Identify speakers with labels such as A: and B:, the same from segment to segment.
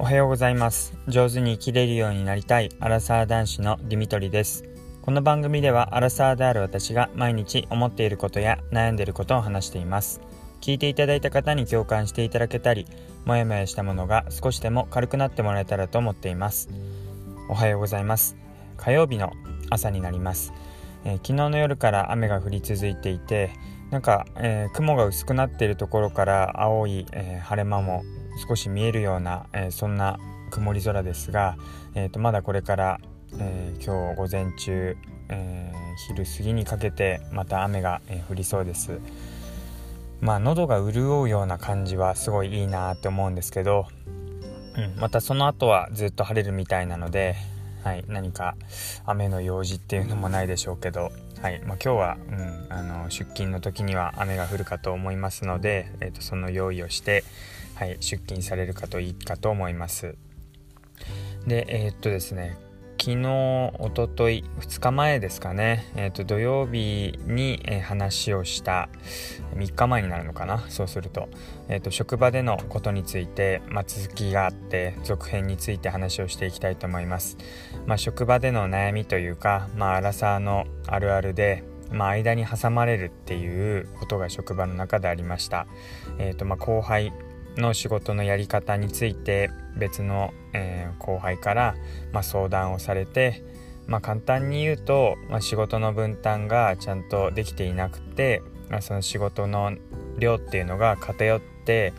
A: おはようございます。上手に生きれるようになりたいアラサー男子のディミトリです。この番組ではアラサーである私が毎日思っていることや悩んでいることを話しています。聞いていただいた方に共感していただけたりもやもやしたものが少しでも軽くなってもらえたらと思っています。おはようございます。火曜日の朝になります、えー、昨日の夜から雨が降り続いていてなんか、えー、雲が薄くなっているところから青い、えー、晴れ間も少し見えるような、えそんな曇り空ですが、えーと、まだこれから、え今日午前中、え昼過ぎにかけてまた雨が、え降りそうです。まあ喉が潤うような感じはすごいいいなって思うんですけど、うん、またその後はずっと晴れるみたいなので、はい、何か雨の用事っていうのもないでしょうけど、はいまあ、今日は、うん、あの出勤の時には雨が降るかと思いますので、えーと、その用意をして、はい、出勤されるかといいかと思います。でえー、っとですね昨日おととい2日前ですかね、えー、と土曜日に、え、話をした3日前になるのかなそうすると,、えー、と職場でのことについて、まあ、続きがあって続編について話をしていきたいと思います、まあ、職場での悩みというか、まあ、アラサーのあるあるでまあ、間に挟まれるっていうことが職場の中でありました。えーとまあ、後輩の仕事のやり方について別の、えー、後輩から、まあ、相談をされて、まあ、簡単に言うと、まあ、仕事の分担がちゃんとできていなくて、まあ、その仕事の量っていうのが偏って、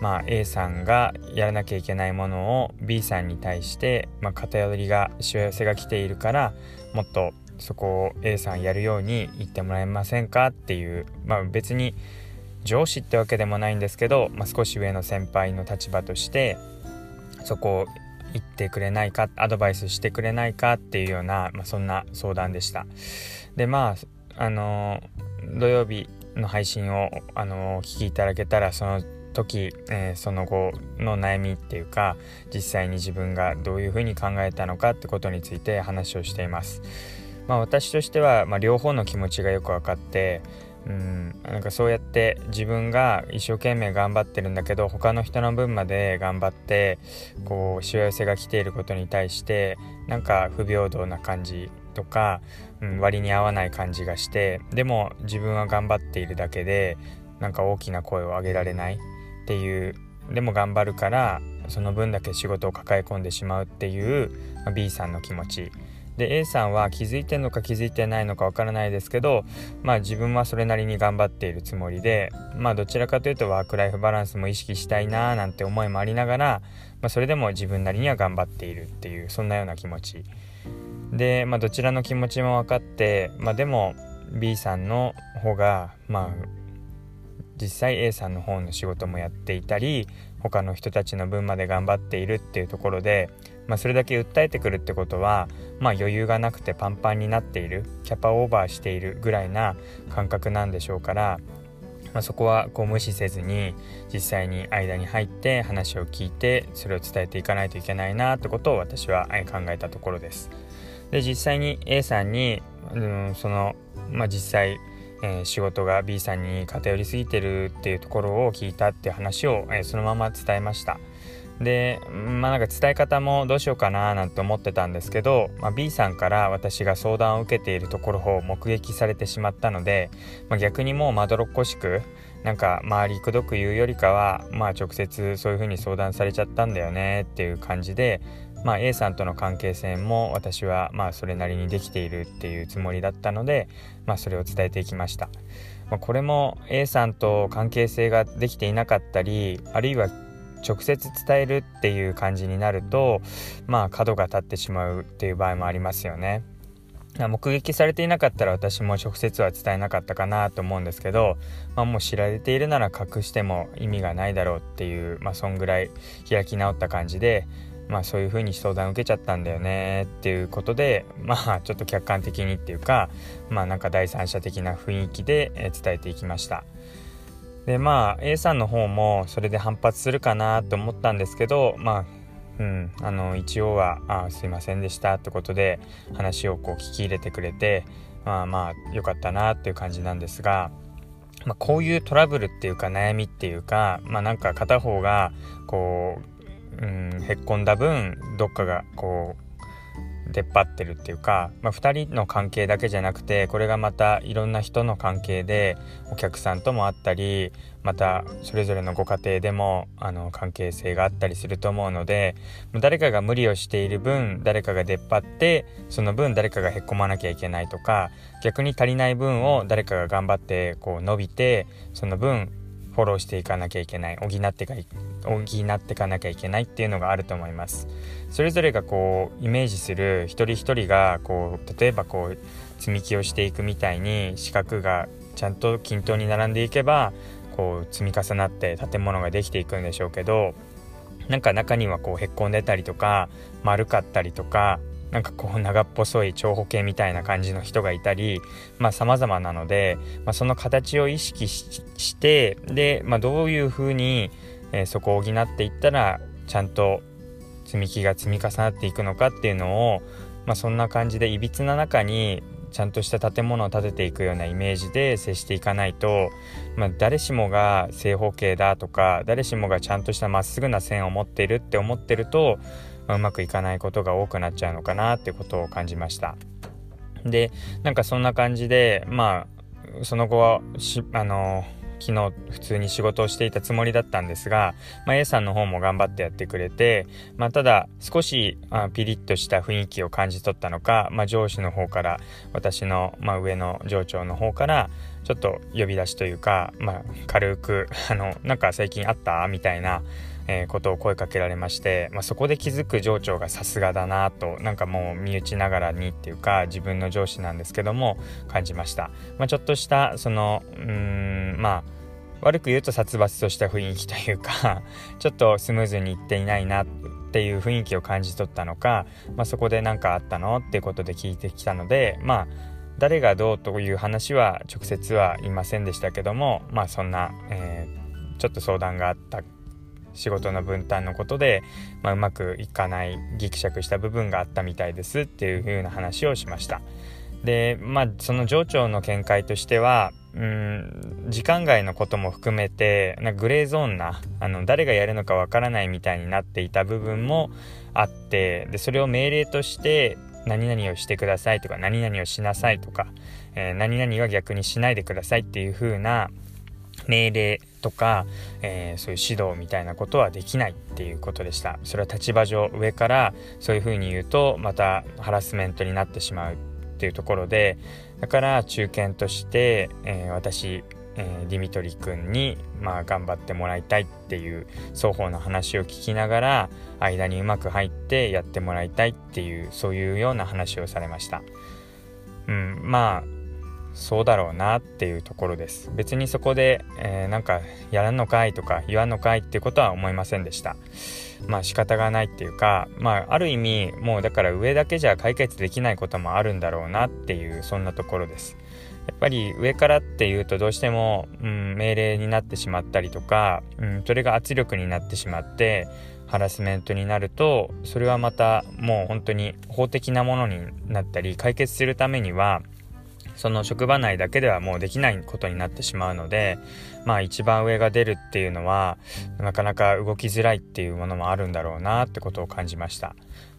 A: まあ、A さんがやらなきゃいけないものを B さんに対して、まあ、偏りがしわ寄せが来ているからもっとそこを A さんやるように言ってもらえませんかっていう、まあ、別に上司ってわけでもないんですけど、まあ、少し上の先輩の立場としてそこを言ってくれないかアドバイスしてくれないかっていうような、まあ、そんな相談でした。でまああの土曜日の配信をあのお聞きいただけたらその時、えー、その後の悩みっていうか実際に自分がどういうふうに考えたのかってことについて話をしています。まあ私としては、まあ、両方の気持ちがよく分かってうん。なんかそうやって自分が一生懸命頑張ってるんだけど他の人の分まで頑張ってこうしわ寄せが来ていることに対してなんか不平等な感じとか、うん、割に合わない感じがしてでも自分は頑張っているだけでなんか大きな声を上げられないっていうでも頑張るからその分だけ仕事を抱え込んでしまうっていうま B さんの気持ち。で A さんは気づいてんのか気づいてないのかわからないですけどまあ自分はそれなりに頑張っているつもりでまあどちらかというとワークライフバランスも意識したいなーなんて思いもありながら、まあ、それでも自分なりには頑張っているっていうそんなような気持ち。で、まあ、どちらの気持ちも分かって、まあ、でも B さんの方がまあ実際 A さんの方の仕事もやっていたり他の人たちの分まで頑張っているっていうところでまあ、それだけ訴えてくるってことは、まあ、余裕がなくてパンパンになっているキャパオーバーしているぐらいな感覚なんでしょうから、まあ、そこはこう無視せずに実際に間に入って話を聞いてそれを伝えていかないといけないなってことを私は考えたところです。で実際に A さんに、うん、その、まあ、実際えー、仕事が B さんに偏りすぎてるっていうところを聞いたっていう話を、えー、そのまま伝えました。でまあなんか伝え方もどうしようかななんて思ってたんですけど、まあ、B さんから私が相談を受けているところを目撃されてしまったので、まあ、逆にもうまどろっこしくなんか周りくどく言うよりかはまあ直接そういう風に相談されちゃったんだよねっていう感じで、まあ、A さんとの関係性も私はまあそれなりにできているっていうつもりだったので、まあ、それを伝えていきました。まあ、これも A さんと関係性ができていなかったりあるいは直接伝えるっていう感じになるとまあ角が立ってしまうっていう場合もありますよね。目撃されていなかったら私も直接は伝えなかったかなと思うんですけど、まあ、もう知られているなら隠しても意味がないだろうっていう、まあ、そんぐらい開き直った感じで、まあ、そういう風に相談受けちゃったんだよねっていうことでまあちょっと客観的にっていうかまあなんか第三者的な雰囲気で伝えていきました。でまあ A さんの方もそれで反発するかなと思ったんですけどまあうん、あの一応は「あすいませんでした」ってことで話をこう聞き入れてくれてまあまあ良かったなっていう感じなんですが、まあ、こういうトラブルっていうか悩みっていうかまあなんか片方がこううんへっこんだ分どっかがこう出っ張ってるっていうか、まあ、2人の関係だけじゃなくてこれがまたいろんな人の関係でお客さんともあったりまたそれぞれのご家庭でもあの関係性があったりすると思うので誰かが無理をしている分誰かが出っ張ってその分誰かがへっこまなきゃいけないとか逆に足りない分を誰かが頑張ってこう伸びてその分フォローしていかなきゃいけない補ってか補っていかなきゃいけないっていうのがあると思います。それぞれがこうイメージする一人一人がこう例えばこう積み木をしていくみたいに四角がちゃんと均等に並んでいけばこう積み重なって建物ができていくんでしょうけどなんか中にはこうへっこんでたりとか丸かったりとかなんかこう長っぽそい長方形みたいな感じの人がいたりまあ様々なので、まあ、その形を意識してで、まあ、どういうふうに、えー、そこを補っていったらちゃんと積み木が積み重なっていくのかっていうのを、まあ、そんな感じでいびつな中にちゃんとした建物を建てていくようなイメージで接していかないと、まあ、誰しもが正方形だとか誰しもがちゃんとしたまっすぐな線を持っているって思ってるとまあ、うまくいかないことが多くなっちゃうのかなってことを感じました。でなんかそんな感じでまあその後はあの昨日普通に仕事をしていたつもりだったんですが、まあ、A さんの方も頑張ってやってくれて、まあ、ただ少しあピリッとした雰囲気を感じ取ったのか、まあ、上司の方から私の、まあ、上の上長の方からちょっと呼び出しというか、まあ、軽くあのなんか最近あった？みたいなえー、ことを声かけられまして、まあ、そこで気づく上長がさすがだなとなんかもう身内ながらにっていうか自分の上司なんですけども感じました、まあ、ちょっとしたそのうんまあ悪く言うと殺伐とした雰囲気というか ちょっとスムーズにいっていないなっていう雰囲気を感じ取ったのか、まあ、そこで何かあったのっていうことで聞いてきたのでまあ誰がどうという話は直接は言いませんでしたけどもまあそんな、えー、ちょっと相談があった仕事の分担のことで、まあ、うまくいかないギクシャクした部分があったみたいですっていう風な話をしました。でまあその上長の見解としてはうん時間外のことも含めてなグレーゾーンなあの誰がやるのかわからないみたいになっていた部分もあってでそれを命令として何々をしてくださいとか何々をしなさいとか、えー、何々は逆にしないでくださいっていう風な命令とか、えー、そういう指導みたいなことはできないっていうことでしたそれは立場上上からそういうふうに言うとまたハラスメントになってしまうっていうところでだから中堅として、えー、私、えー、ディミトリ君に、まあ、頑張ってもらいたいっていう双方の話を聞きながら間にうまく入ってやってもらいたいっていうそういうような話をされました。うん、まあそうだろうなっていうところです。別にそこで、えー、なんかやらんのかいとか言わんのかいっていうことは思いませんでした。まあ仕方がないっていうかまあある意味もうだから上だけじゃ解決できないこともあるんだろうなっていうそんなところです。やっぱり上からっていうとどうしても、うん、命令になってしまったりとか、うん、それが圧力になってしまってハラスメントになるとそれはまたもう本当に法的なものになったり解決するためにはその職場内だけではもうできないことになってしまうのでまあ一番上が出るっていうのはなかなか動きづらいっていうものもあるんだろうなってことを感じました。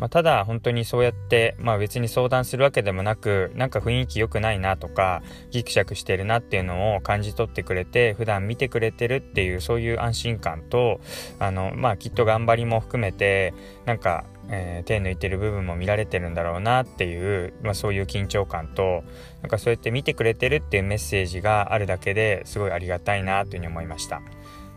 A: まあ、ただ本当にそうやって、まあ、別に相談するわけでもなくなんか雰囲気良くないなとかギクシャクしてるなっていうのを感じ取ってくれて普段見てくれてるっていうそういう安心感とあの、まあ、きっと頑張りも含めてなんかえー、手抜いてる部分も見られてるんだろうなっていう、まあ、そういう緊張感となんかそうやって見てくれてるっていうメッセージがあるだけですごいありがたいなというふうに思いました。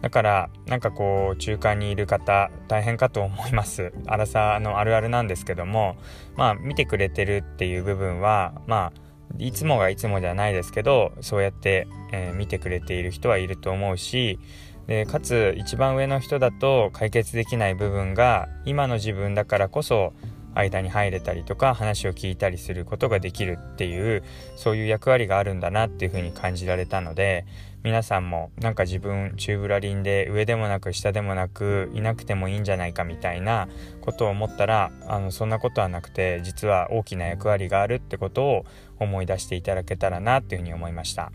A: だからなんかこう中間にいる方大変かと思います。荒さのあるあるなんですけどもまあ見てくれてるっていう部分はまあいつもがいつもではないですけどそうやって、えー、見てくれている人はいると思うしでかつ一番上の人だと解決できない部分が今の自分だからこそ間に入れたりとか話を聞いたりすることができるっていうそういう役割があるんだなっていうふうに感じられたので皆さんもなんか自分チューブラリンで上でもなく下でもなくいなくてもいいんじゃないかみたいなことを思ったらあのそんなことはなくて実は大きな役割があるってことを思い出していただけたらなっていうふうに思いました。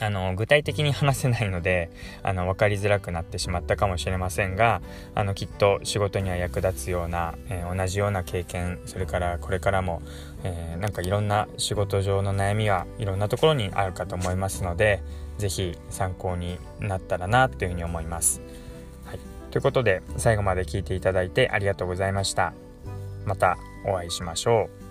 A: あの具体的に話せないのであの分かりづらくなってしまったかもしれませんがあのきっと仕事には役立つような、えー、同じような経験それからこれからも、えー、なんかいろんな仕事上の悩みはいろんなところにあるかと思いますので是非参考になったらなというふうに思います。はい、ということで最後まで聞いていただいてありがとうございました。またお会いしましょう。